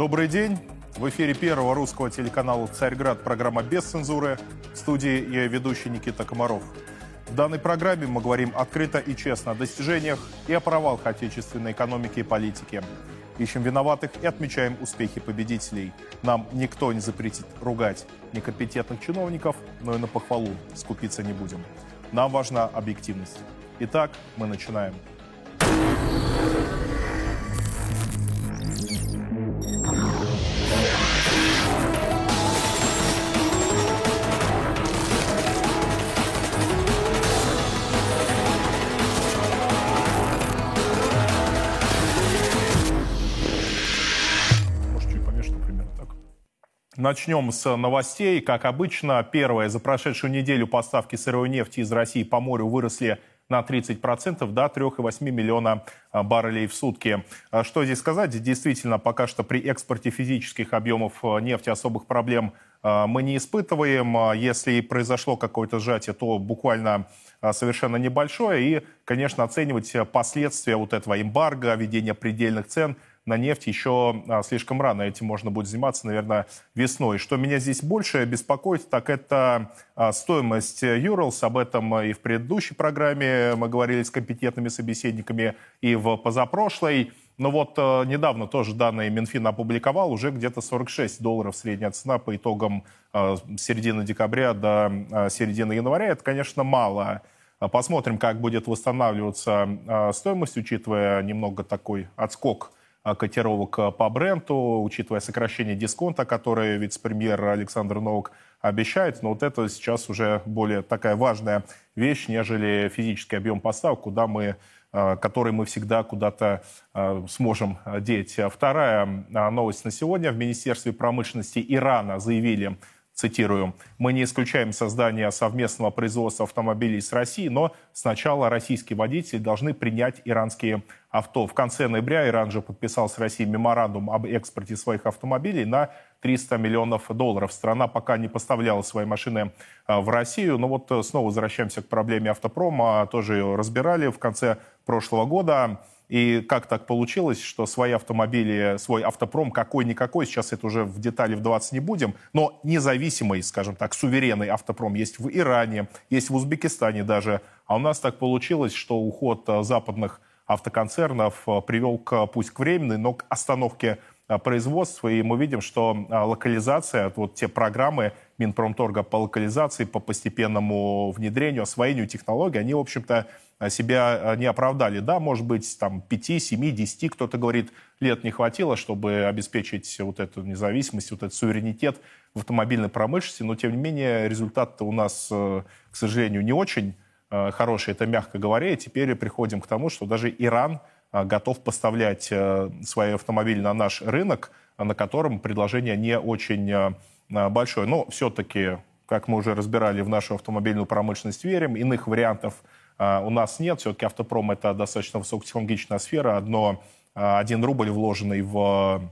Добрый день. В эфире первого русского телеканала «Царьград» программа «Без цензуры». В студии я ведущий Никита Комаров. В данной программе мы говорим открыто и честно о достижениях и о провалах отечественной экономики и политики. Ищем виноватых и отмечаем успехи победителей. Нам никто не запретит ругать некомпетентных чиновников, но и на похвалу скупиться не будем. Нам важна объективность. Итак, мы начинаем. Начнем с новостей. Как обычно, первое. За прошедшую неделю поставки сырой нефти из России по морю выросли на 30% до 3,8 миллиона а, баррелей в сутки. А Что здесь сказать? Действительно, пока что при экспорте физических объемов а, нефти особых проблем мы не испытываем. Если произошло какое-то сжатие, то буквально совершенно небольшое. И, конечно, оценивать последствия вот этого эмбарго, введения предельных цен – на нефть еще а, слишком рано. Этим можно будет заниматься, наверное, весной. Что меня здесь больше беспокоит, так это а, стоимость Юрлс. Об этом и в предыдущей программе мы говорили с компетентными собеседниками, и в позапрошлой. Но вот э, недавно тоже данные Минфин опубликовал, уже где-то 46 долларов средняя цена по итогам э, середины декабря до э, середины января. Это, конечно, мало. Посмотрим, как будет восстанавливаться стоимость, учитывая немного такой отскок а, котировок а, по бренду, учитывая сокращение дисконта, которое вице-премьер Александр Новак обещает. Но вот это сейчас уже более такая важная вещь, нежели физический объем поставок, куда мы а, который мы всегда куда-то сможем деть. Вторая новость на сегодня. В Министерстве промышленности Ирана заявили, цитирую, «Мы не исключаем создание совместного производства автомобилей с Россией, но сначала российские водители должны принять иранские авто». В конце ноября Иран же подписал с Россией меморандум об экспорте своих автомобилей на 300 миллионов долларов. Страна пока не поставляла свои машины а, в Россию. Но вот э, снова возвращаемся к проблеме автопрома. Тоже ее разбирали в конце прошлого года. И как так получилось, что свои автомобили, свой автопром какой-никакой, сейчас это уже в детали вдаваться не будем, но независимый, скажем так, суверенный автопром есть в Иране, есть в Узбекистане даже. А у нас так получилось, что уход э, западных автоконцернов э, привел к, пусть к временной, но к остановке э, производства. И мы видим, что локализация, вот те программы Минпромторга по локализации, по постепенному внедрению, освоению технологий, они, в общем-то, себя не оправдали. Да, может быть, там 5, 7, 10, кто-то говорит, лет не хватило, чтобы обеспечить вот эту независимость, вот этот суверенитет в автомобильной промышленности, но, тем не менее, результат у нас, к сожалению, не очень хороший, это мягко говоря. И теперь приходим к тому, что даже Иран готов поставлять свои автомобили на наш рынок, на котором предложение не очень большое. Но все-таки, как мы уже разбирали, в нашу автомобильную промышленность верим, иных вариантов у нас нет. Все-таки автопром – это достаточно высокотехнологичная сфера. Одно, один рубль, вложенный в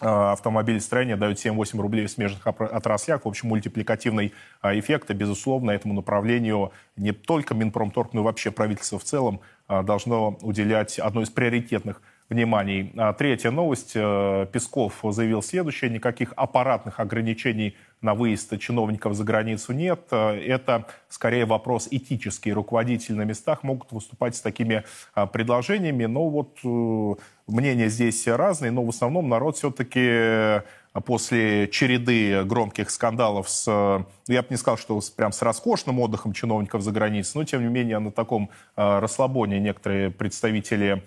автомобилестроение дает 7-8 рублей в смежных отраслях. В общем, мультипликативный эффект, и, безусловно, этому направлению не только Минпромторг, но и вообще правительство в целом должно уделять одно из приоритетных вниманий. Третья новость. Песков заявил следующее. Никаких аппаратных ограничений на выезд чиновников за границу нет. Это скорее вопрос этический. Руководители на местах могут выступать с такими предложениями. Но вот э, мнения здесь разные, но в основном народ все-таки после череды громких скандалов с, ну, я бы не сказал, что с, прям с роскошным отдыхом чиновников за границей, но тем не менее на таком расслабоне некоторые представители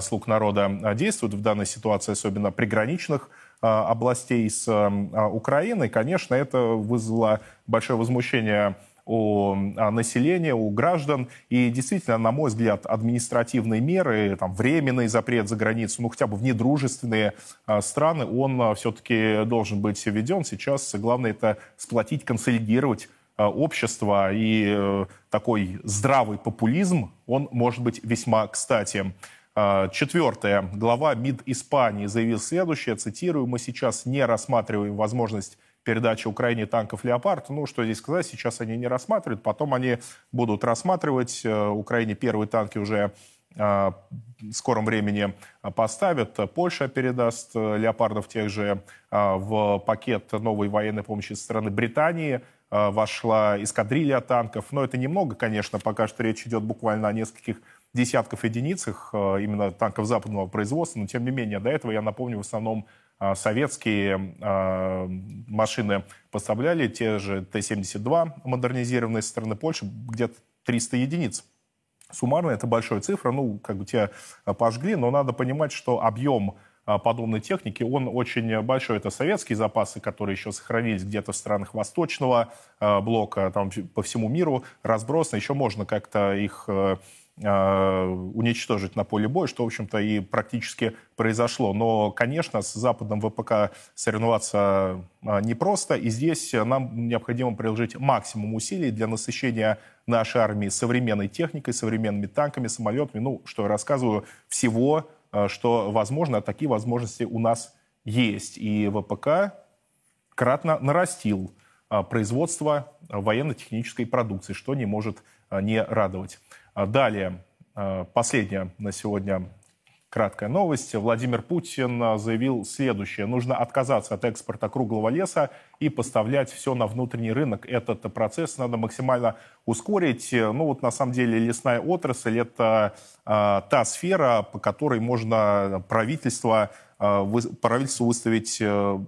слуг народа действуют в данной ситуации, особенно приграничных областей с Украиной. Конечно, это вызвало большое возмущение у населения, у граждан. И действительно, на мой взгляд, административные меры, там, временный запрет за границу, ну хотя бы в недружественные страны, он все-таки должен быть введен. Сейчас главное это сплотить, консолидировать общество. И э, такой здравый популизм, он может быть весьма кстати. Четвертое. Глава МИД Испании заявил следующее, цитирую, «Мы сейчас не рассматриваем возможность передачи Украине танков «Леопард». Ну, что здесь сказать, сейчас они не рассматривают, потом они будут рассматривать. Украине первые танки уже в скором времени поставят. Польша передаст леопардов тех же в пакет новой военной помощи со стороны Британии. Вошла эскадрилья танков. Но это немного, конечно, пока что речь идет буквально о нескольких десятков единицах именно танков западного производства. Но тем не менее, до этого, я напомню, в основном советские а, машины поставляли, те же Т-72 модернизированные со стороны Польши, где-то 300 единиц. Суммарно это большая цифра, ну, как бы тебя пожгли, но надо понимать, что объем а, подобной техники, он очень большой. Это советские запасы, которые еще сохранились где-то в странах Восточного блока, там по всему миру разбросаны. Еще можно как-то их Э, уничтожить на поле боя, что, в общем-то, и практически произошло. Но, конечно, с Западом ВПК соревноваться э, непросто, и здесь нам необходимо приложить максимум усилий для насыщения нашей армии современной техникой, современными танками, самолетами, ну, что я рассказываю, всего, э, что возможно, а такие возможности у нас есть. И ВПК кратно нарастил производство военно-технической продукции, что не может не радовать. А далее, а, последняя на сегодня краткая новость. Владимир Путин заявил следующее. Нужно отказаться от экспорта круглого леса и поставлять все на внутренний рынок. Этот процесс надо максимально ускорить. Ну вот на самом деле лесная отрасль – это э, та сфера, по которой можно правительство, э, вы, правительству выставить э,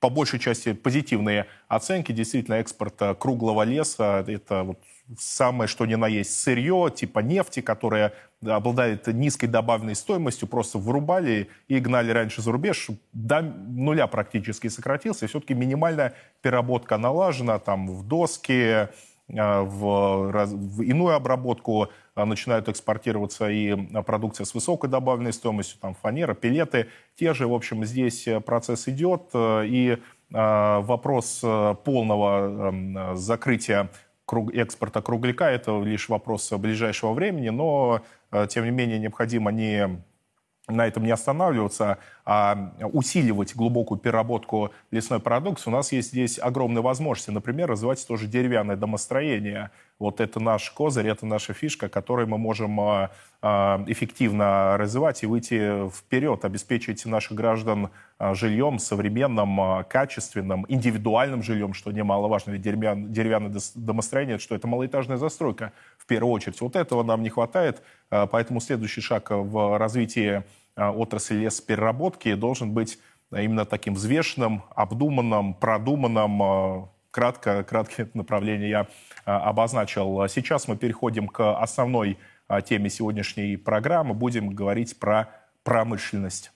по большей части позитивные оценки. Действительно, экспорт круглого леса – это вот самое что ни на есть сырье, типа нефти, которая обладает низкой добавленной стоимостью, просто вырубали и гнали раньше за рубеж, до нуля практически сократился. Все-таки минимальная переработка налажена там в доски, э, в, в иную обработку э, начинают экспортироваться и продукция с высокой добавленной стоимостью, там фанера, пилеты, те же, в общем, здесь процесс идет, э, и вопрос полного эм, закрытия экспорта кругляка – это лишь вопрос ближайшего времени, но, э, тем не менее, необходимо не на этом не останавливаться, а усиливать глубокую переработку лесной продукции. У нас есть здесь огромные возможности. Например, развивать тоже деревянное домостроение. Вот это наш козырь, это наша фишка, которой мы можем а, а, эффективно развивать и выйти вперед, обеспечить наших граждан а, жильем современным, качественным, индивидуальным жильем, что немаловажно. Ведь деревянное домостроение, что это малоэтажная застройка в первую очередь. Вот этого нам не хватает, поэтому следующий шаг в развитии отрасли лесопереработки должен быть именно таким взвешенным, обдуманным, продуманным. Кратко, краткое направление я обозначил. Сейчас мы переходим к основной теме сегодняшней программы. Будем говорить про промышленность.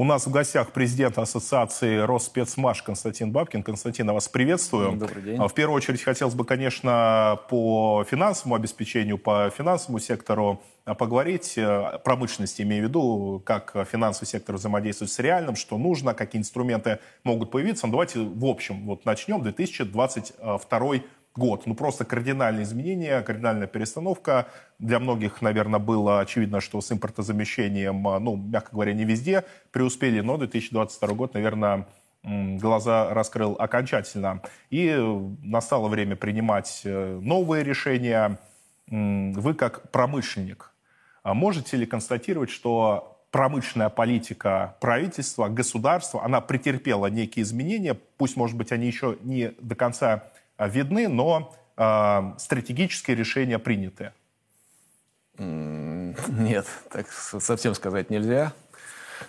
У нас в гостях президент Ассоциации Росспецмаш Константин Бабкин. Константин, я вас приветствую. Добрый день. А, в первую очередь хотелось бы, конечно, по финансовому обеспечению, по финансовому сектору а, поговорить. Э, промышленности имею в виду, как финансовый сектор взаимодействует с реальным, что нужно, какие инструменты могут появиться. Но ну, давайте в общем вот начнем. 2022 год. Ну, просто кардинальные изменения, кардинальная перестановка. Для многих, наверное, было очевидно, что с импортозамещением, а, ну, мягко говоря, не везде преуспели, но 2022 год, наверное, глаза раскрыл окончательно. И настало время принимать э, новые решения. Вы как промышленник, а можете ли констатировать, что промышленная политика правительства, государства, она претерпела некие изменения, пусть, может быть, они еще не до конца видны, но э, стратегические решения приняты? Нет, так совсем сказать нельзя.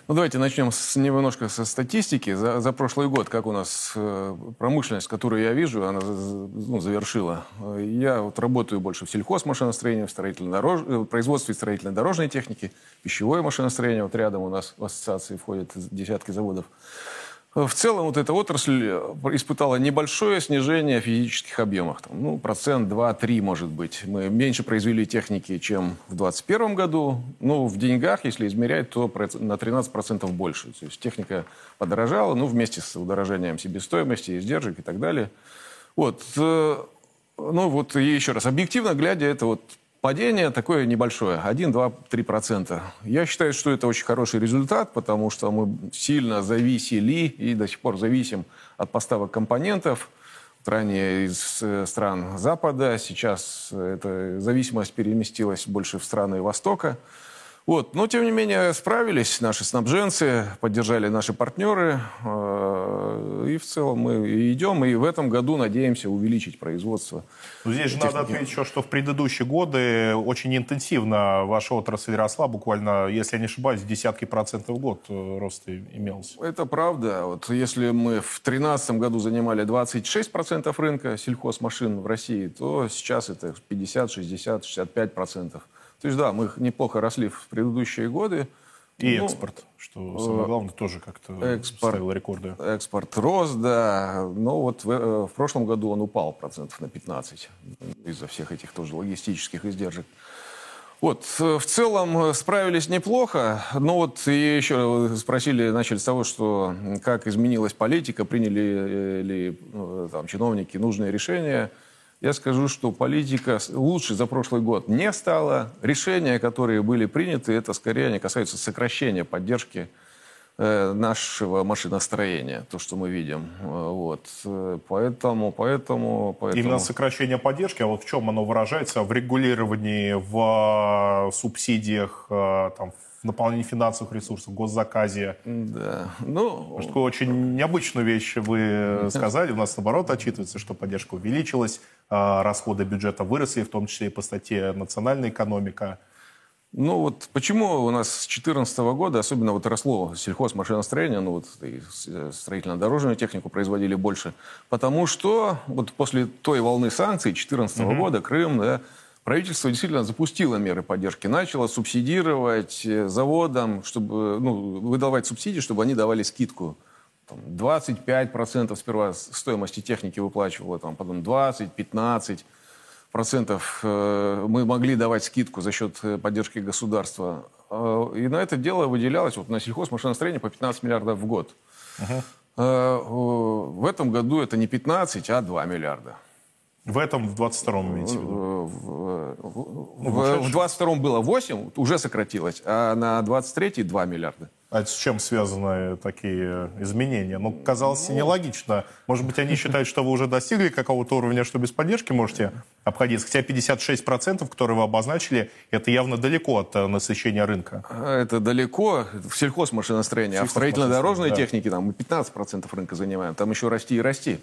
Ну, давайте начнем с, немножко со статистики. За, за прошлый год, как у нас э, промышленность, которую я вижу, она ну, завершила. Я вот работаю больше в сельхозмашиностроении, в строительно-дорож... Э, производстве строительно-дорожной техники, пищевое машиностроение. Вот рядом у нас в ассоциации входят десятки заводов. В целом вот эта отрасль э, испытала небольшое снижение в физических объемах. Там, ну, процент, два, три, может быть. Мы меньше произвели техники, чем в 2021 году. Ну, в деньгах, если измерять, то на 13% больше. То есть техника подорожала, ну, вместе с удорожанием себестоимости, издержек и так далее. Вот. Э, ну, вот еще раз. Объективно глядя, это вот Падение такое небольшое, 1, 2, 3 процента. Я считаю, что это очень хороший результат, потому что мы сильно зависели и до сих пор зависим от поставок компонентов. Ранее из э, стран Запада, сейчас эта зависимость переместилась больше в страны Востока. Вот. Но, тем не менее, справились наши снабженцы, поддержали наши партнеры. Э, и в целом мы идем, и в этом году надеемся увеличить производство. Но здесь же надо отметить еще, что в предыдущие годы очень интенсивно ваша отрасль росла, буквально, если я не ошибаюсь, десятки процентов в год э, рост имелся. Это правда. Вот если мы в 2013 году занимали 26% рынка сельхозмашин в России, то сейчас это 50, 60, 65%. процентов. То есть, да, мы неплохо росли в предыдущие годы. И ну, экспорт, что самое главное, тоже как-то экспорт, ставил рекорды. Экспорт рос, да. Но вот в, э, в прошлом году он упал процентов на 15 из-за всех этих тоже логистических издержек. Вот, э, в целом э, справились неплохо, но вот и еще спросили, начали с того, что как изменилась политика, приняли ли там, чиновники нужные решения – я скажу, что политика лучше за прошлый год не стала. Решения, которые были приняты, это скорее они касаются сокращения поддержки э, нашего машиностроения, то, что мы видим. Э, вот. Поэтому, поэтому, поэтому... Именно сокращение поддержки, а вот в чем оно выражается? В регулировании, в э, субсидиях, там, наполнении финансовых ресурсов, госзаказе. Да. Ну, что такую очень необычную вещь вы сказали. У нас, наоборот, отчитывается, что поддержка увеличилась, расходы бюджета выросли, в том числе и по статье «Национальная экономика». Ну вот почему у нас с 2014 года особенно вот росло сельхозмашиностроение, ну вот и строительно-дорожную технику производили больше, потому что вот после той волны санкций 2014 угу. года Крым, да, правительство действительно запустило меры поддержки, начало субсидировать э, заводам, чтобы ну, выдавать субсидии, чтобы они давали скидку. Там, 25% сперва стоимости техники выплачивало, там, потом 20, 15 процентов э, мы могли давать скидку за счет э, поддержки государства. И на это дело выделялось вот, на сельхозмашиностроение по 15 миллиардов в год. Uh-huh. В этом году это не 15, а 2 миллиарда. В этом, в 22-м имеете в виду? В, в, в, в 22-м было 8, уже сократилось, а на 23-й 2 миллиарда. А с чем связаны такие изменения? Ну, казалось ну, нелогично. Может быть, они считают, что вы уже достигли какого-то уровня, что без поддержки можете обходиться. Хотя 56%, которые вы обозначили, это явно далеко от э, насыщения рынка. Это далеко. В сельхозмашиностроении. А в строительно-дорожной да. технике там мы 15% рынка занимаем. Там еще расти и расти.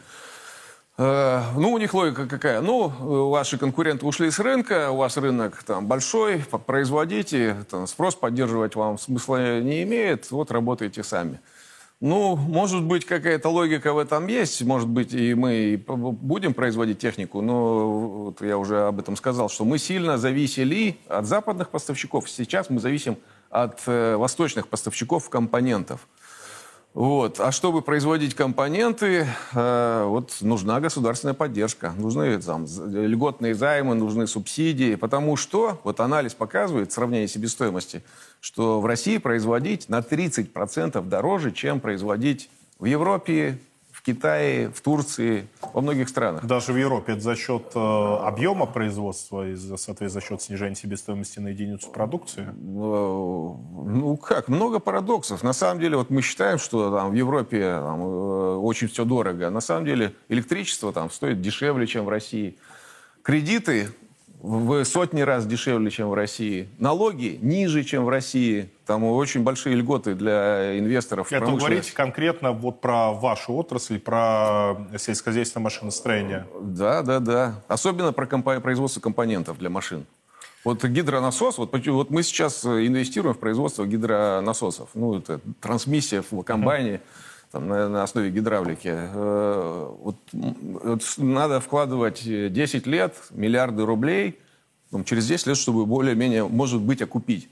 Э, ну, у них логика какая? Ну, ваши конкуренты ушли с рынка, у вас рынок там большой, производите, там, спрос поддерживать вам смысла не имеет, вот работаете сами. Ну, может быть, какая-то логика в этом есть, может быть, и мы будем производить технику, но вот я уже об этом сказал, что мы сильно зависели от западных поставщиков. Сейчас мы зависим от э, восточных поставщиков компонентов. Вот. А чтобы производить компоненты, э, вот нужна государственная поддержка, нужны там, льготные займы, нужны субсидии, потому что вот анализ показывает, сравнение себестоимости, что в России производить на 30% дороже, чем производить в Европе, в Китае, в Турции, во многих странах. Даже в Европе это за счет э, объема производства и, соответственно, за счет снижения себестоимости на единицу продукции? Э, ну как, много парадоксов. На самом деле, вот мы считаем, что там в Европе там, э, очень все дорого. На самом деле электричество там стоит дешевле, чем в России. Кредиты в сотни раз дешевле, чем в России. Налоги ниже, чем в России. Там очень большие льготы для инвесторов. Это говорите конкретно вот про вашу отрасль, про сельскохозяйственное машиностроение. Да, да, да. Особенно про компо- производство компонентов для машин. Вот гидронасос, вот, вот мы сейчас инвестируем в производство гидронасосов. Ну, это трансмиссия в комбайне. Mm там, на, на основе гидравлики. Э, вот, вот надо вкладывать 10 лет, миллиарды рублей, там, через 10 лет, чтобы более-менее, может быть, окупить.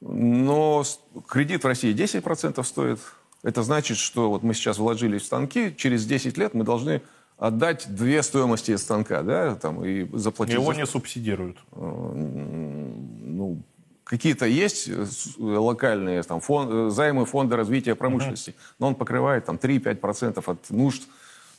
Но кредит в России 10% стоит. Это значит, что вот мы сейчас вложились в станки, через 10 лет мы должны отдать две стоимости станка, да, там, и заплатить... Его за... не субсидируют. Э, ну, Какие-то есть э, э, локальные там, фон, э, займы фонда развития промышленности, uh-huh. но он покрывает там, 3-5% от нужд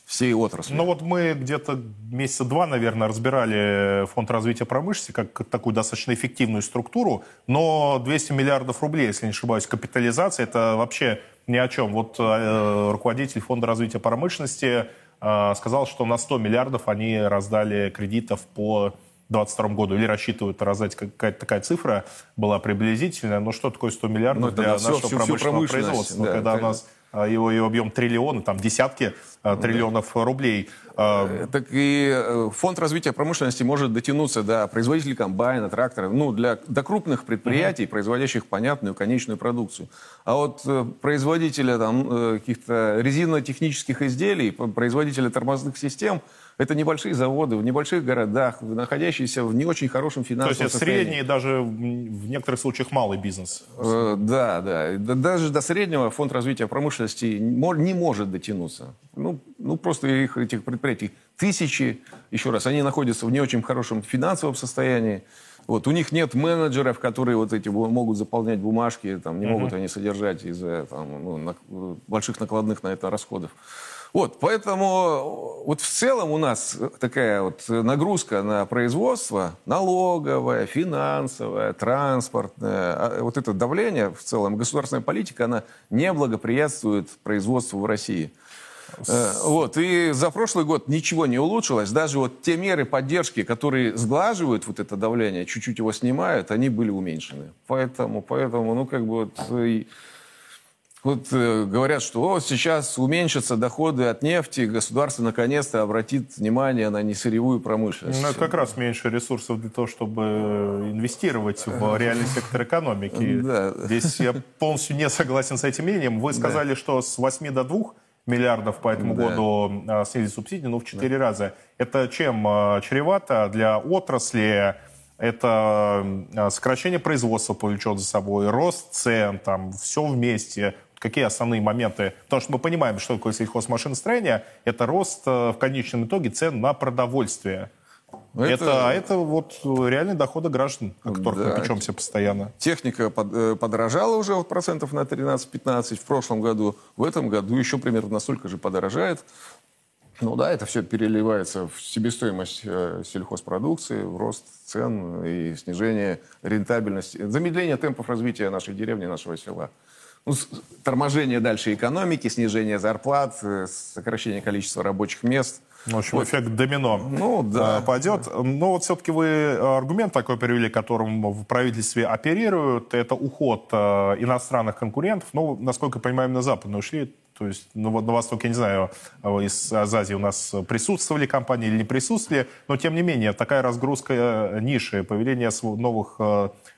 всей отрасли. Ну вот мы где-то месяца два, наверное, разбирали фонд развития промышленности как такую достаточно эффективную структуру, но 200 миллиардов рублей, если не ошибаюсь, капитализация, это вообще ни о чем. Вот э, руководитель фонда развития промышленности э, сказал, что на 100 миллиардов они раздали кредитов по 2022 году, или рассчитывают раздать какая-то такая цифра, была приблизительная, но что такое 100 миллиардов ну, для нашего всю, промышленного всю производства, да, когда это... у нас а, его, его объем триллионы, там десятки а, триллионов да. рублей. А, э, так и э, фонд развития промышленности может дотянуться до производителей комбайна, трактора, ну, для, до крупных предприятий, uh-huh. производящих понятную конечную продукцию. А вот э, производителя там, каких-то резинно-технических изделий, производителя тормозных систем – это небольшие заводы в небольших городах, находящиеся в не очень хорошем финансовом То есть это средний, даже в некоторых случаях малый бизнес. Э, да, да. Даже до среднего фонд развития промышленности не может дотянуться. Ну, ну просто их, этих предприятий тысячи. Еще раз, они находятся в не очень хорошем финансовом состоянии. Вот, у них нет менеджеров, которые вот эти могут заполнять бумажки, там, не uh-huh. могут они содержать из-за там, ну, на, больших накладных на это расходов. Вот, поэтому вот в целом у нас такая вот нагрузка на производство, налоговая, финансовая, транспортная, вот это давление в целом, государственная политика, она не благоприятствует производству в России. Э, вот, и за прошлый год ничего не улучшилось. Даже вот те меры поддержки, которые сглаживают вот это давление, чуть-чуть его снимают, они были уменьшены. Поэтому, поэтому ну, как бы вот... Вот э, говорят, что о, сейчас уменьшатся доходы от нефти, государство наконец-то обратит внимание на несырьевую промышленность. Ну, это как раз меньше ресурсов для того, чтобы инвестировать в реальный сектор экономики. Да. Здесь я полностью не согласен с этим мнением. Вы сказали, да. что с 8 до 2 миллиардов по этому да. году а, снизить субсидии, ну, в 4 да. раза. Это чем а, чревато для отрасли? Это а, сокращение производства повлечет за собой, рост цен, там, все вместе какие основные моменты? Потому что мы понимаем, что такое сельхозмашиностроение. Это рост э, в конечном итоге цен на продовольствие. Это, это, это вот реальные доходы граждан, о которых да. мы печемся постоянно. Техника э, подорожала уже вот процентов на 13-15 в прошлом году. В этом году еще примерно настолько же подорожает. Ну да, это все переливается в себестоимость э, сельхозпродукции, в рост цен и снижение рентабельности, замедление темпов развития нашей деревни, нашего села ну, торможение дальше экономики, снижение зарплат, э, сокращение количества рабочих мест. В общем, вот. эффект домино ну, да. Э, пойдет. Но вот все-таки вы аргумент такой привели, которым в правительстве оперируют, это уход э, иностранных конкурентов. Ну, насколько я понимаю, на западную ушли. То есть ну, на Востоке, я не знаю, из Азии у нас присутствовали компании или не присутствовали, но тем не менее такая разгрузка ниши, появление новых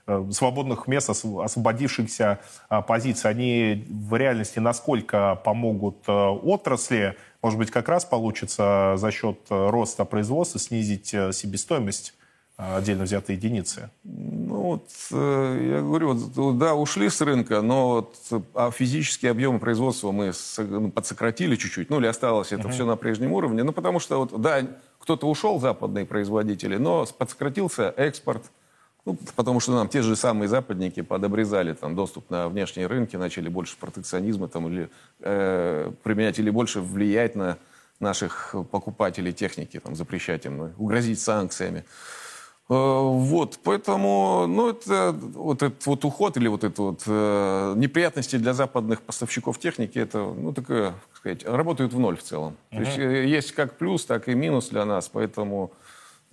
Э, свободных мест, освободившихся позиций, они в реальности насколько помогут э, отрасли? Может быть, как раз получится за счет э, роста производства снизить себестоимость отдельно взятой единицы? Ну, вот, я говорю, вот, да, ушли с рынка, но вот, а физические объемы производства мы ну, подсократили чуть-чуть, ну, или осталось это uh-huh. все на прежнем уровне, ну, потому что, вот, да, кто-то ушел, западные производители, но подсократился экспорт, ну, потому что нам те же самые западники подобрезали там, доступ на внешние рынки, начали больше протекционизма там, или, э, применять или больше влиять на наших покупателей техники, там, запрещать им, ну, угрозить санкциями. Э, вот, поэтому, ну, это вот этот вот уход или вот это вот э, неприятности для западных поставщиков техники, это, ну, такое, как сказать, работают в ноль в целом. Uh-huh. То есть э, есть как плюс, так и минус для нас, поэтому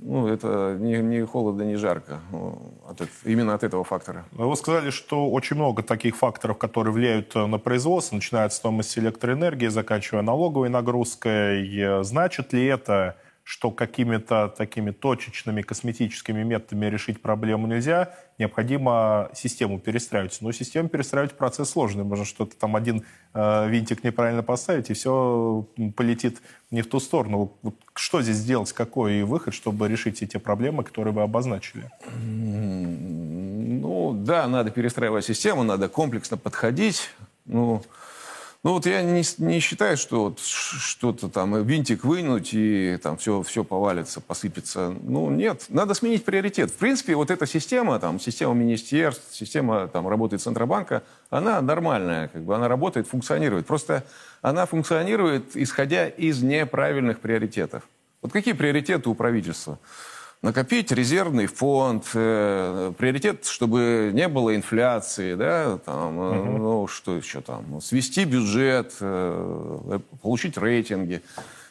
ну, это не, не холодно, не жарко. Ну, от, именно от этого фактора. Вы сказали, что очень много таких факторов, которые влияют э, на производство, начиная от стоимости электроэнергии, заканчивая налоговой нагрузкой. Значит ли это, что какими-то такими точечными косметическими методами решить проблему нельзя, необходимо систему перестраивать. Но систему перестраивать процесс сложный. Можно что-то там один э, винтик неправильно поставить, и все полетит не в ту сторону. Вот что здесь сделать, какой выход, чтобы решить те проблемы, которые вы обозначили? Ну, да, надо перестраивать систему, надо комплексно подходить. Ну, Ну вот я не, не считаю, что вот что-то там винтик вынуть и там все, все повалится, посыпется. Ну нет, надо сменить приоритет. В принципе, вот эта система, там, система министерств, система там, работы Центробанка, она нормальная, как бы она работает, функционирует. Просто она функционирует, исходя из неправильных приоритетов. Вот какие приоритеты у правительства? Накопить резервный фонд, э, приоритет, чтобы не было инфляции, да, там, угу. ну, что еще там, свести бюджет, э, получить рейтинги.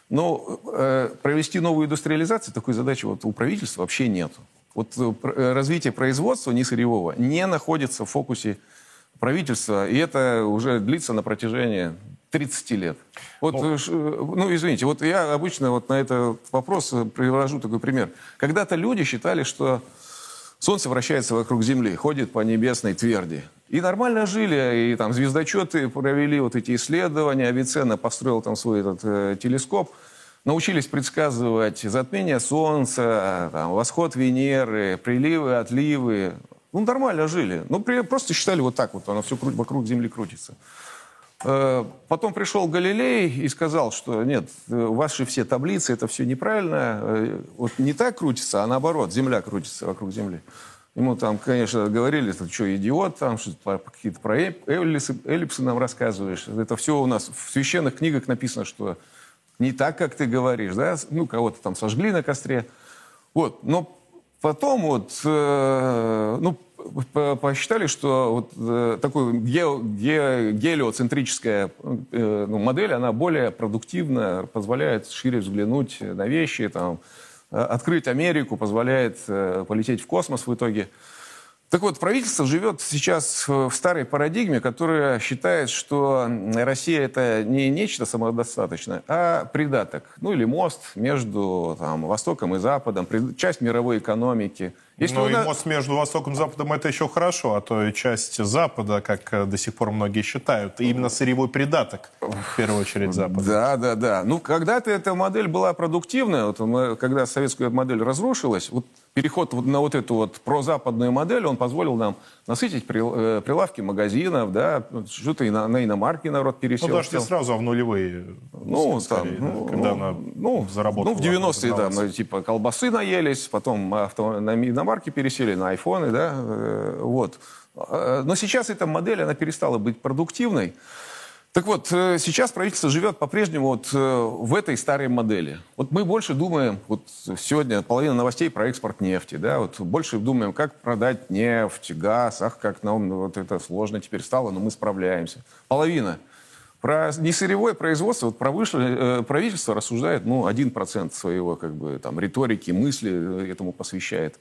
Но э, провести новую индустриализацию, такой задачи вот у правительства вообще нет. Вот э, развитие производства не сырьевого не находится в фокусе правительства, и это уже длится на протяжении 30 лет. Вот, ну, ну, извините, вот я обычно вот на этот вопрос э, привожу такой пример. Когда-то люди считали, что Солнце вращается вокруг Земли, ходит по небесной тверди. И нормально жили, и там звездочеты провели вот эти исследования, Авиценна построил там свой этот э, телескоп, научились предсказывать затмение Солнца, там, восход Венеры, приливы, отливы. Ну, нормально жили. Ну, при, просто считали вот так вот, оно все вокруг Земли крутится. Э, потом пришел Галилей и сказал, что нет, э, ваши все таблицы, это все неправильно. Э, вот не так крутится, а наоборот, Земля крутится вокруг Земли. Ему там, конечно, говорили, ты что, идиот, там какие-то про эллипсы, эллипсы нам рассказываешь. Это все у нас в священных книгах написано, что не так, как ты говоришь, да? Ну, кого-то там сожгли на костре. Вот, но потом вот, э, ну, посчитали, что вот э, такой ге, ге, гелиоцентрическая э, ну, модель, она более продуктивна, позволяет шире взглянуть на вещи, там, э, открыть Америку, позволяет э, полететь в космос в итоге. Так вот, правительство живет сейчас в старой парадигме, которая считает, что Россия это не нечто самодостаточное, а придаток, ну или мост между там, Востоком и Западом, часть мировой экономики. Если ну и на... мост между Востоком и Западом это еще хорошо, а то и часть Запада, как э, до сих пор многие считают, именно сырьевой придаток, в первую очередь, Запада. Да, да, да. Ну, когда-то эта модель была продуктивная, вот мы, когда советская модель разрушилась, вот переход на вот эту вот прозападную модель, он позволил нам насытить э, прилавки магазинов, да, что-то и на, на иномарки народ пересел. Ну, даже не сразу, а в нулевые. Ну, скорее, там, ну, когда ну, она ну, заработала. Ну, в 90-е, да, мы, типа, колбасы наелись, потом авто, на иномарки пересели, на айфоны, да, э, вот. Э, но сейчас эта модель, она перестала быть продуктивной. Так вот, э, сейчас правительство живет по-прежнему вот э, в этой старой модели. Вот мы больше думаем, вот сегодня половина новостей про экспорт нефти, да, вот больше думаем, как продать нефть, газ, ах, как нам вот это сложно теперь стало, но мы справляемся. Половина. Про несырьевое производство, вот э, правительство рассуждает, ну, 1% своего, как бы, там, риторики, мысли этому посвящает.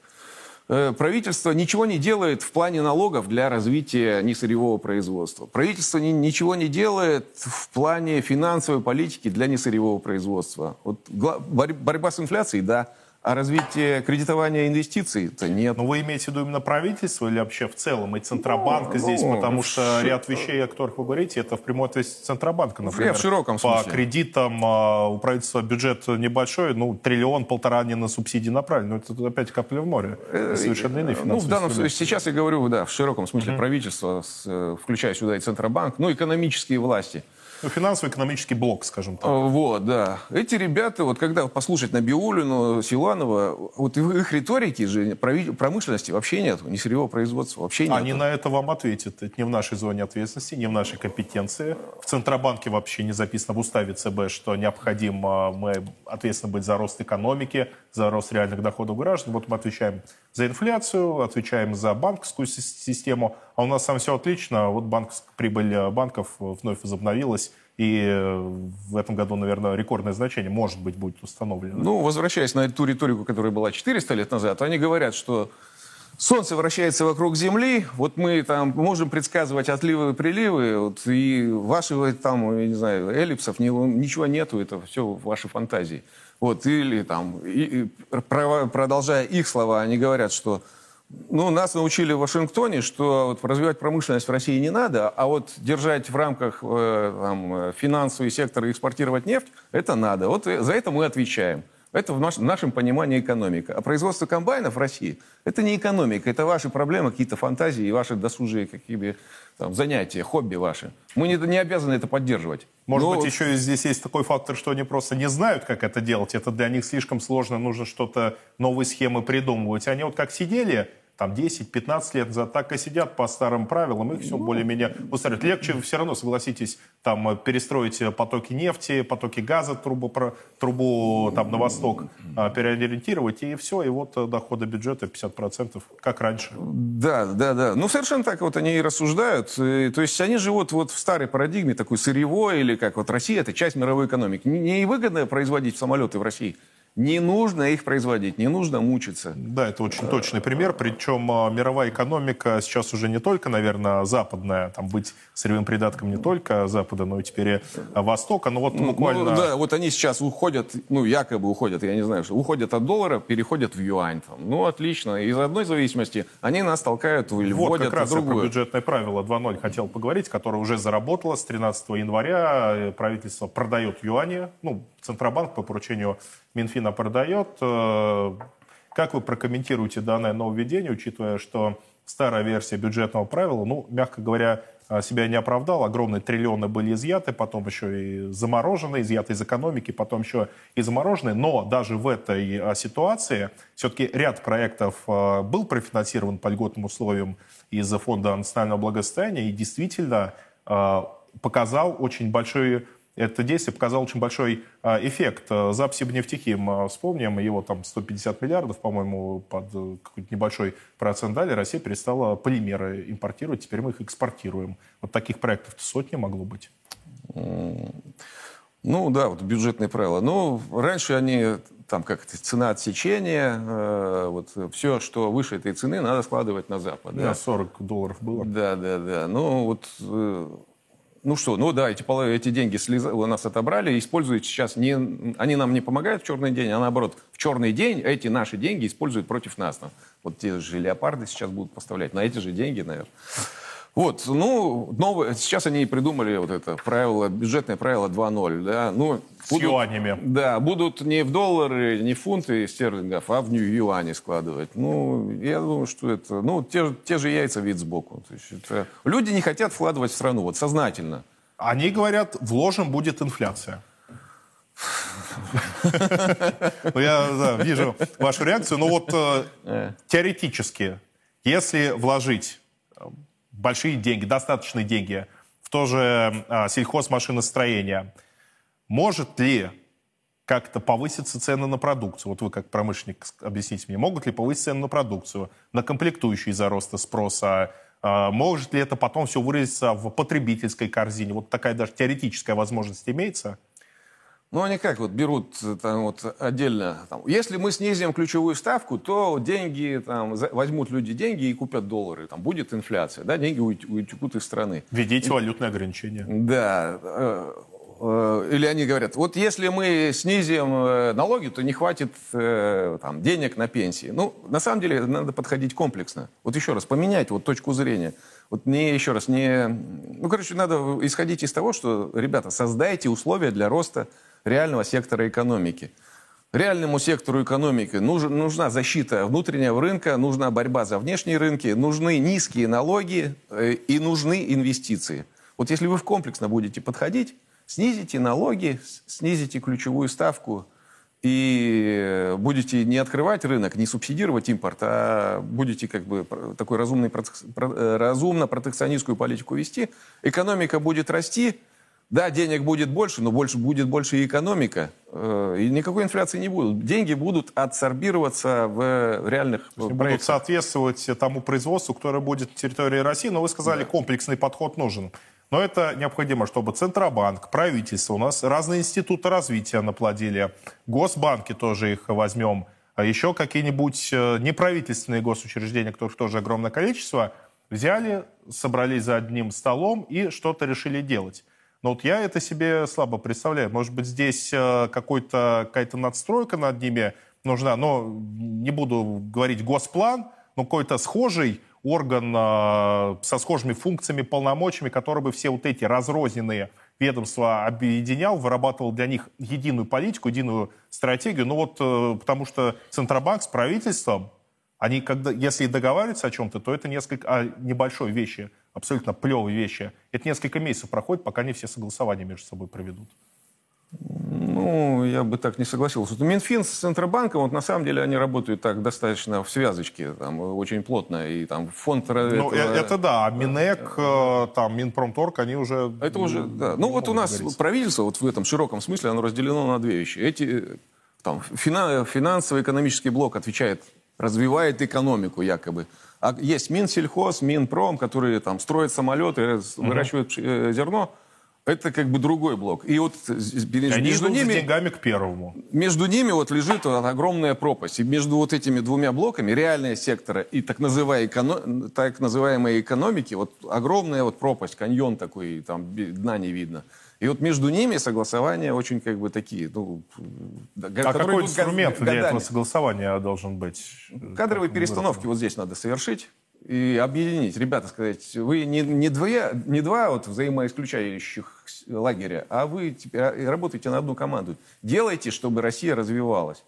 Э, правительство ничего не делает в плане налогов для развития несырьевого производства. Правительство ни, ничего не делает в плане финансовой политики для несырьевого производства. Вот борьба с инфляцией, да, а развитие кредитования инвестиций-то нет. Но ну, вы имеете в виду именно правительство или вообще в целом и Центробанк ну, здесь? Ну, потому что ш... ряд вещей, о которых вы говорите, это в прямой ответственности Центробанка, например. в широком смысле. По кредитам а, у правительства бюджет небольшой, ну, триллион, полтора не на субсидии направлен. Но это опять капля в море. Это совершенно иные финансовые Ну, в данном случае, сейчас я говорю, да, в широком смысле mm-hmm. правительство, э, включая сюда и Центробанк, ну, экономические власти – ну, финансово-экономический блок, скажем так. Вот, да. Эти ребята, вот когда послушать Набиулину, Силанова, вот их риторики же промышленности вообще нет, не сырьевого производства вообще нет. Они на это вам ответят. Это не в нашей зоне ответственности, не в нашей компетенции. В Центробанке вообще не записано в уставе ЦБ, что необходимо мы ответственны быть за рост экономики, за рост реальных доходов граждан. Вот мы отвечаем за инфляцию, отвечаем за банковскую систему, а у нас там все отлично. Вот банковская прибыль банков вновь возобновилась, и в этом году, наверное, рекордное значение, может быть, будет установлено. Ну, возвращаясь на ту риторику, которая была 400 лет назад, они говорят, что Солнце вращается вокруг Земли, вот мы там можем предсказывать отливы и приливы, вот, и ваших там, я не знаю, эллипсов, ничего нету, это все ваши фантазии. Вот, или там, и, и, продолжая их слова, они говорят, что ну, нас научили в Вашингтоне, что вот, развивать промышленность в России не надо, а вот держать в рамках э, там, финансовый сектор и экспортировать нефть, это надо. Вот за это мы отвечаем. Это в нашем понимании экономика. А производство комбайнов в России – это не экономика, это ваши проблемы, какие-то фантазии и ваши досужие какие там, занятия, хобби ваши. Мы не, не обязаны это поддерживать. Может Но... быть, еще здесь есть такой фактор, что они просто не знают, как это делать. Это для них слишком сложно, нужно что-то, новые схемы придумывать. Они вот как сидели там 10-15 лет назад так и сидят по старым правилам, их все ну, более-менее устраивает. Легче все равно, согласитесь, там э, перестроить э, потоки нефти, потоки газа, трубу, трубу там на восток а, переориентировать, и все, и вот э, доходы бюджета 50%, как раньше. Да, да, да. Ну, совершенно так вот они и рассуждают. То есть они живут вот в старой парадигме, такой сырьевой, или как вот Россия, это часть мировой экономики. Не выгодно производить самолеты в России. Не нужно их производить, не нужно мучиться. Да, это очень точный пример. Причем а, мировая экономика сейчас уже не только, наверное, западная, там быть сырьевым придатком не только Запада, но и теперь и Востока. Но вот ну, буквально... Ну, да, вот они сейчас уходят, ну, якобы уходят, я не знаю, что уходят от доллара, переходят в юань. Там. Ну, отлично. Из одной зависимости они нас толкают или вот вводят как раз в другую. про бюджетное правило 2.0 хотел поговорить, которое уже заработало с 13 января. Э, правительство продает юани, ну, Центробанк по поручению Минфина продает. Э, как вы прокомментируете данное нововведение, учитывая, что старая версия бюджетного правила, ну, мягко говоря, э, себя не оправдал. Огромные триллионы были изъяты, потом еще и заморожены, изъяты из экономики, потом еще и заморожены. Но даже в этой э, ситуации все-таки ряд проектов был профинансирован по льготным условиям из Фонда национального благосостояния и действительно показал очень большой это действие показало очень большой а, эффект. За Сибнефтехим, а, вспомним, его там 150 миллиардов, по-моему, под э, какой-то небольшой процент дали, Россия перестала полимеры импортировать, теперь мы их экспортируем. Вот таких проектов сотни могло быть. Ну да, вот бюджетные правила. Ну, раньше они, там как цена отсечения, э, вот все, что выше этой цены, надо складывать на Запад. Да, да 40 долларов было. Да, да, да. Ну вот э, ну что, ну да, эти, эти деньги слез... у нас отобрали, используют сейчас, не, они нам не помогают в черный день, а наоборот, в черный день эти наши деньги используют против нас. Вот те же леопарды сейчас будут поставлять на эти же деньги, наверное. Вот, ну, новое, сейчас они придумали вот это правило, бюджетное правило 2.0, да, ну... С будут, юанями. Да, будут не в доллары, не в фунты стерлингов, а в юани складывать. Ну, я думаю, что это, ну, те, те же яйца вид сбоку. То есть это, люди не хотят вкладывать в страну, вот, сознательно. Они говорят, вложим, будет инфляция. Ну, я вижу вашу реакцию. Но вот э, э. теоретически, если вложить большие деньги, достаточные деньги в то же а, сельхозмашиностроение, может ли как-то повыситься цены на продукцию? Вот вы как промышленник объясните мне, могут ли повысить цены на продукцию, на комплектующие из-за роста спроса? А, может ли это потом все выразиться в потребительской корзине? Вот такая даже теоретическая возможность имеется? Ну, они как вот берут э, там вот отдельно. Там, если мы снизим ключевую ставку, то деньги, там, возьмут люди деньги и купят доллары. Там будет инфляция, да, деньги утекут из страны. Введите валютные ограничения. Да. Э, э, или они говорят, вот если мы снизим налоги, то не хватит там, денег на пенсии. Ну, на самом деле, надо подходить комплексно. Вот еще раз, поменять вот точку зрения. Вот не, еще раз, не... Ну, короче, надо исходить из того, что, ребята, создайте условия для роста реального сектора экономики. Реальному сектору экономики нужна защита внутреннего рынка, нужна борьба за внешние рынки, нужны низкие налоги э, и нужны инвестиции. Вот если вы в комплексно будете подходить, снизите налоги, снизите ключевую ставку и будете не открывать рынок, не субсидировать импорт, а будете как бы такой разумный, э, разумно протекционистскую политику вести, экономика будет расти, да, денег будет больше, но больше, будет больше и экономика. Э, и никакой инфляции не будет. Деньги будут адсорбироваться в реальных проектах. Будут соответствовать тому производству, которое будет на территории России. Но вы сказали, да. комплексный подход нужен. Но это необходимо, чтобы Центробанк, правительство, у нас разные институты развития наплодили, госбанки тоже их возьмем, а еще какие-нибудь э, неправительственные госучреждения, которых тоже огромное количество, взяли, собрались за одним столом и что-то решили делать. Но вот я это себе слабо представляю. Может быть, здесь э, какой-то, какая-то надстройка над ними нужна. Но не буду говорить госплан, но какой-то схожий орган э, со схожими функциями, полномочиями, который бы все вот эти разрозненные ведомства объединял, вырабатывал для них единую политику, единую стратегию. Ну вот э, потому что Центробанк с правительством, они когда, если договариваются о чем-то, то это несколько, о небольшой вещи, абсолютно плевой вещи. Это несколько месяцев проходит, пока они все согласования между собой проведут. Ну, я бы так не согласился. Минфин с Центробанком, вот на самом деле они работают так достаточно в связочке, там, очень плотно, и там фонд... Ну, этого... это да, а Минэк, э, там, Минпромторг, они уже... Это уже, да. Ну, вот у нас говорить. правительство, вот в этом широком смысле, оно разделено на две вещи. Эти, там, финансово-экономический блок отвечает, развивает экономику якобы. А есть Минсельхоз, Минпром, которые там строят самолеты, выращивают угу. зерно, это как бы другой блок. И вот между идут ними... деньгами к первому. Между ними вот лежит вот огромная пропасть. И между вот этими двумя блоками, реальные сектора и так, называемые эко... так называемой экономики, вот огромная вот пропасть, каньон такой, там дна не видно. И вот между ними согласования очень как бы такие, ну... А какой инструмент годами. для этого согласования должен быть? Кадровые перестановки вот здесь надо совершить и объединить. Ребята, сказать, вы не, не, двое, не два вот взаимоисключающих лагеря, а вы теперь работаете на одну команду. Делайте, чтобы Россия развивалась.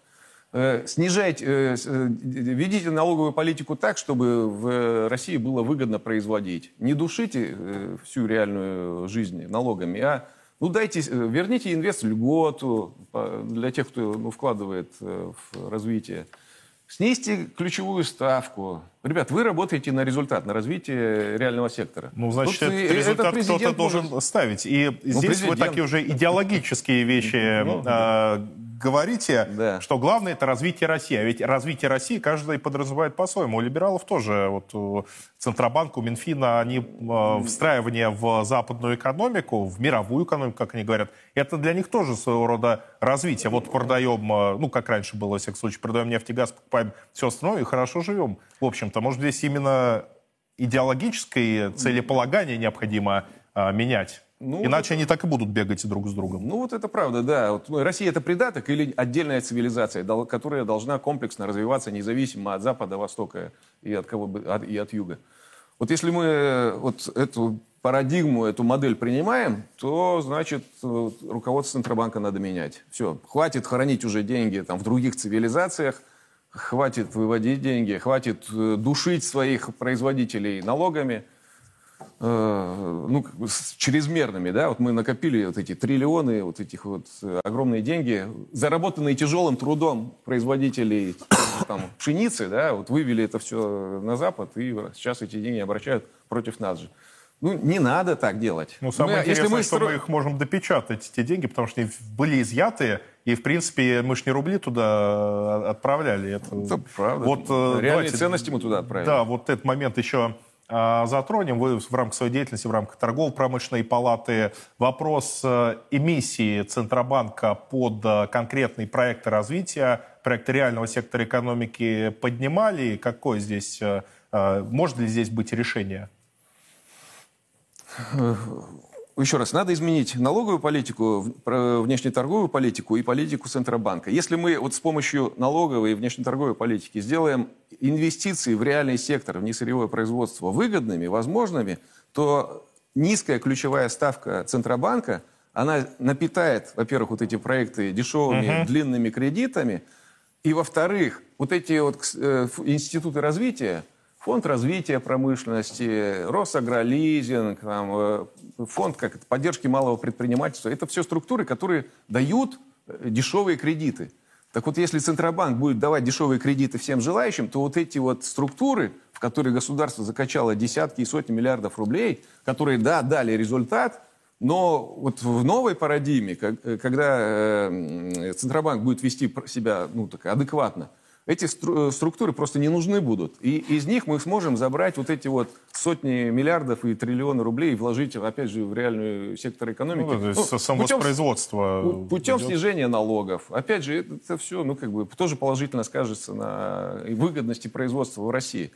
Э, снижайте, э, э, ведите налоговую политику так, чтобы в России было выгодно производить. Не душите всю реальную жизнь налогами, а ну, дайте, верните инвест льготу для тех, кто ну, вкладывает в развитие. Снизьте ключевую ставку. Ребят, вы работаете на результат, на развитие реального сектора. Ну, значит, Тут этот результат кто-то должен может... ставить. И ну, здесь президент... вы такие уже идеологические вещи ну, э, говорите, да. что главное это развитие России. А ведь развитие России каждый подразумевает по-своему. У либералов тоже, вот у Центробанка, у Минфина, они э, встраивание в западную экономику, в мировую экономику, как они говорят, это для них тоже своего рода развитие. Вот продаем, э, ну, как раньше было, во всяком случае, продаем нефть и газ, покупаем все остальное и хорошо живем. В общем-то, может, здесь именно идеологическое целеполагание необходимо э, менять. Ну, Иначе вот, они так и будут бегать друг с другом. Ну вот это правда, да. Вот, ну, Россия это придаток или отдельная цивилизация, которая должна комплексно развиваться независимо от Запада, Востока и от, кого бы, от, и от Юга. Вот если мы э, вот эту парадигму, эту модель принимаем, то, значит, руководство Центробанка надо менять. Все, хватит хранить уже деньги там, в других цивилизациях, хватит выводить деньги, хватит э, душить своих производителей налогами – ну, как бы с чрезмерными, да, вот мы накопили вот эти триллионы, вот этих вот э, огромные деньги, заработанные тяжелым трудом производителей там, пшеницы, да, вот вывели это все на Запад, и сейчас эти деньги обращают против нас же. Ну, не надо так делать. Ну, самое мы, интересное, если мы что стро... мы их можем допечатать, эти деньги, потому что они были изъяты, и, в принципе, мы же не рубли туда э, отправляли. Это, это правда. Вот, Реальные давайте, ценности мы туда отправили. Да, вот этот момент еще а, затронем. Вы в рамках своей деятельности, в рамках торгово-промышленной палаты вопрос э, эмиссии Центробанка под э, конкретные проекты развития, проекты реального сектора экономики поднимали. Какое здесь, э, может ли здесь быть решение? Еще раз, надо изменить налоговую политику, внешнеторговую политику и политику Центробанка. Если мы вот с помощью налоговой и внешнеторговой политики сделаем инвестиции в реальный сектор, в несырьевое производство выгодными, возможными, то низкая ключевая ставка Центробанка, она напитает, во-первых, вот эти проекты дешевыми, uh-huh. длинными кредитами, и, во-вторых, вот эти вот э, институты развития, Фонд развития промышленности, Росагролизинг, там, э, фонд как это, поддержки малого предпринимательства. Это все структуры, которые дают э, дешевые кредиты. Так вот, если Центробанк будет давать дешевые кредиты всем желающим, то вот эти вот структуры, в которые государство закачало десятки и сотни миллиардов рублей, которые, да, дали результат, но вот в новой парадигме, э, когда Центробанк будет вести себя ну, так, адекватно, эти э, структуры просто не нужны будут. И из них мы сможем забрать вот эти вот сотни миллиардов и триллионы рублей и вложить, опять же, в реальный сектор экономики. Ну, то есть ну. Путем, путем снижения налогов. Опять же, это, это все, ну, как бы, тоже положительно скажется на выгодности производства в России.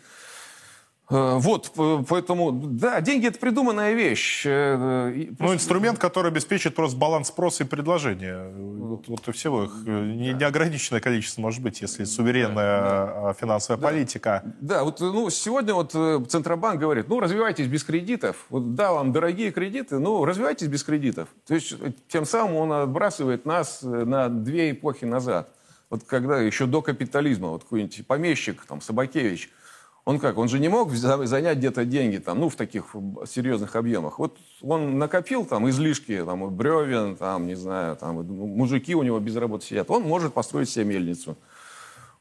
Э, вот, поэтому, да, деньги это придуманная вещь. Э, ну, инструмент, который обеспечит просто баланс спроса и предложения. Вот, вот и всего их э, не, неограниченное количество может быть, если суверенная да, финансовая да, политика. Да, вот ну, сегодня вот Центробанк говорит, ну, развивайтесь без кредитов. Вот, да, вам дорогие кредиты, ну, развивайтесь без кредитов. То есть тем самым он отбрасывает нас на две эпохи назад. Вот когда еще до капитализма, вот какой-нибудь помещик, там, Собакевич – он как? Он же не мог занять где-то деньги там, ну, в таких серьезных объемах. Вот он накопил там излишки, там, бревен, там, не знаю, там, мужики у него без работы сидят. Он может построить себе мельницу.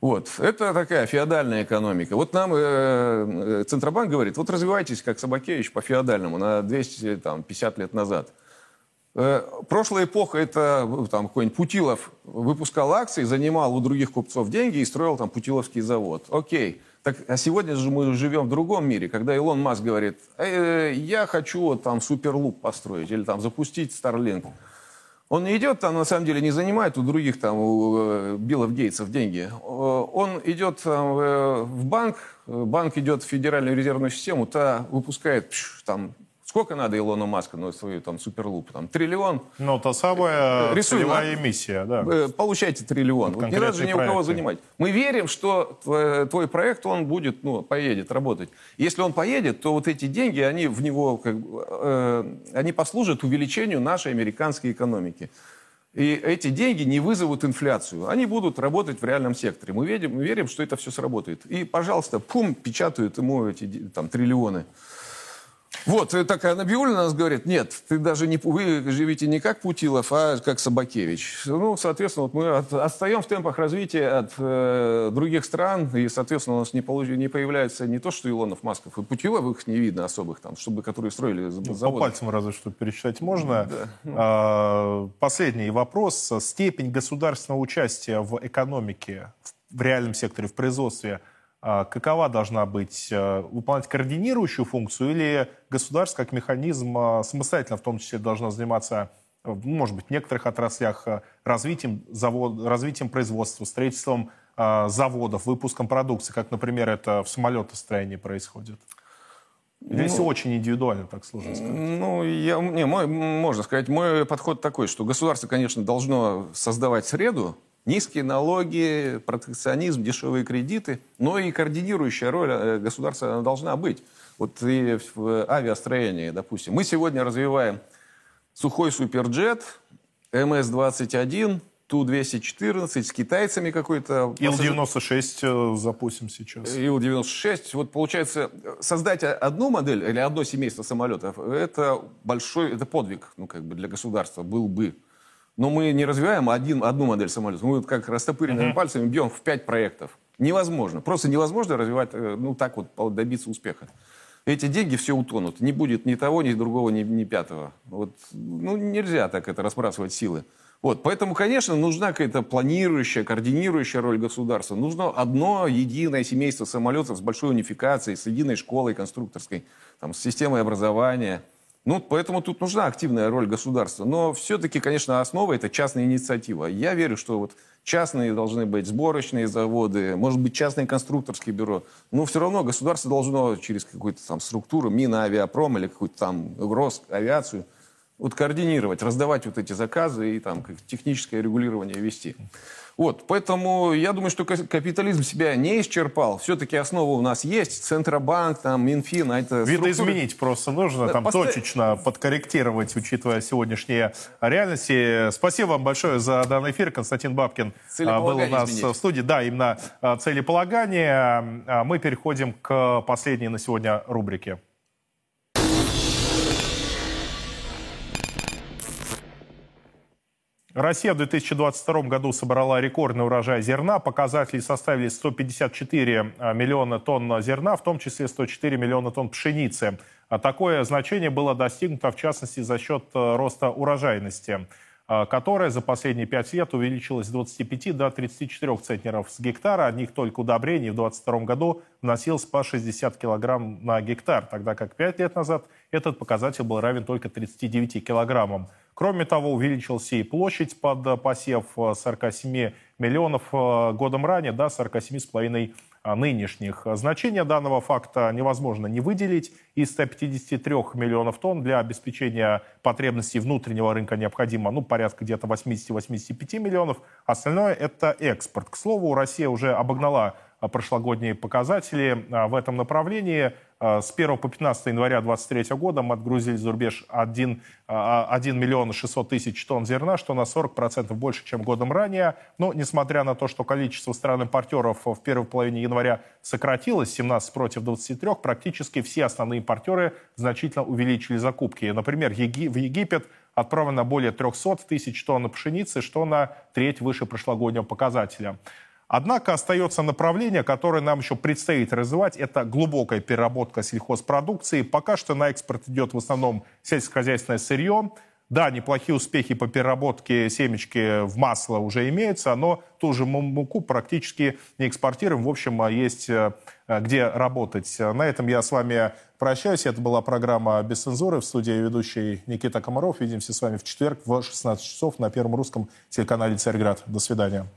Вот. Это такая феодальная экономика. Вот нам э, э Центробанк говорит, вот развивайтесь, как Собакевич, по феодальному, на 250 лет назад. Э, прошлая эпоха, это там какой-нибудь Путилов выпускал акции, занимал у других купцов деньги и строил там Путиловский завод. Окей. Так, а сегодня же мы живем в другом мире, когда Илон Маск говорит, э, я хочу там суперлуп построить или там запустить Starlink. Он не идет там, на самом деле, не занимает у других там, у э, Биллов Гейтсов деньги. Э, он идет там, в банк, банк идет в Федеральную резервную систему, та выпускает там Сколько надо Илону Маску на свою там суперлуп? Там триллион? Ну, та самая Рисуем, целевая а? эмиссия, да. Э, получайте триллион. Вот не надо же ни у кого занимать. Мы верим, что твой, твой проект, он будет, ну, поедет работать. Если он поедет, то вот эти деньги, они в него, как, э, они послужат увеличению нашей американской экономики. И эти деньги не вызовут инфляцию. Они будут работать в реальном секторе. Мы верим, мы верим что это все сработает. И, пожалуйста, пум, печатают ему эти там, триллионы. Вот, такая Набиулина нас говорит, нет, ты даже не, вы живете не как Путилов, а как Собакевич. Ну, соответственно, вот мы от, отстаем в темпах развития от э, других стран, и, соответственно, у нас не, получ, не появляется не то, что Илонов, Масков, и Путиловых не видно особых там, чтобы, которые строили ну, заводы. По пальцам разве что пересчитать можно. Да. А, последний вопрос. Степень государственного участия в экономике, в реальном секторе, в производстве – какова должна быть? Э, выполнять координирующую функцию или государство как механизм а, самостоятельно в том числе должно заниматься, э, может быть, в некоторых отраслях э, развитием, завод, развитием производства, строительством заводов, выпуском продукции, как, например, это в самолетостроении происходит? Или ну, очень индивидуально, так сложно сказать? Ну, я, не, мой, можно сказать, мой подход такой, что государство, конечно, должно создавать среду, Низкие налоги, протекционизм, дешевые кредиты, но и координирующая роль э, государства должна быть. Вот и в авиастроении, допустим. Мы сегодня развиваем сухой суперджет, МС-21, Ту-214, с китайцами какой-то. Ил-96 э, запустим сейчас. Ил-96. Вот получается, создать одну модель или одно семейство самолетов, это большой, это подвиг, ну, как бы для государства был бы. Но мы не развиваем один, одну модель самолета. Мы вот как растопыренными uh-huh. пальцами бьем в пять проектов. Невозможно. Просто невозможно развивать, э, ну так вот, добиться успеха. Эти деньги все утонут. Не будет ни того, ни другого, ни, ни пятого. Вот, ну, нельзя так это разбрасывать силы. Вот, поэтому, конечно, нужна какая-то планирующая, координирующая роль государства. Нужно одно единое семейство самолетов с большой унификацией, с единой школой конструкторской, там, с системой образования – ну, поэтому тут нужна активная роль государства. Но все-таки, конечно, основа – это частная инициатива. Я верю, что вот частные должны быть сборочные заводы, может быть, частное конструкторское бюро. Но все равно государство должно через какую-то там структуру, Минавиапром или какую-то там авиацию, вот координировать, раздавать вот эти заказы и там техническое регулирование вести. Вот, поэтому я думаю, что капитализм себя не исчерпал. Все-таки основа у нас есть. Центробанк, там, Минфин. А это Видоизменить структуры... просто нужно, там Пост... точечно подкорректировать, учитывая сегодняшние реальности. Спасибо вам большое за данный эфир. Константин Бабкин а, был у нас изменить. в студии. Да, именно а, целеполагание. Мы переходим к последней на сегодня рубрике. Россия в 2022 году собрала рекордный урожай зерна. Показатели составили 154 а, миллиона тонн зерна, в том числе 104 миллиона тонн пшеницы. А такое значение было достигнуто, в частности, за счет э, роста урожайности, а, которая за последние пять лет увеличилась с 25 до 34 центнеров с гектара. Одних только удобрений в 2022 году вносилось по 60 килограмм на гектар, тогда как пять лет назад этот показатель был равен только 39 килограммам. Кроме того, увеличилась и площадь под посев 47 миллионов э, годом ранее до 47,5 нынешних. Значение данного факта невозможно не выделить. Из 153 миллионов тонн для обеспечения потребностей внутреннего рынка необходимо ну, порядка где-то 80-85 миллионов. Остальное – это экспорт. К слову, Россия уже обогнала прошлогодние показатели в этом направлении. С 1 по 15 января 2023 года мы отгрузили за рубеж 1, 1 миллион 600 тысяч тонн зерна, что на 40% больше, чем годом ранее. Но, несмотря на то, что количество стран-импортеров в первой половине января сократилось, 17 против 23, практически все основные импортеры значительно увеличили закупки. Например, в Египет отправлено более 300 тысяч тонн пшеницы, что на треть выше прошлогоднего показателя. Однако остается направление, которое нам еще предстоит развивать. Это глубокая переработка сельхозпродукции. Пока что на экспорт идет в основном сельскохозяйственное сырье. Да, неплохие успехи по переработке семечки в масло уже имеются, но ту же муку практически не экспортируем. В общем, есть э, где работать. На этом я с вами прощаюсь. Это была программа «Без цензуры» в студии ведущий Никита Комаров. Увидимся с вами в четверг в 16 часов на Первом русском телеканале «Царьград». До свидания.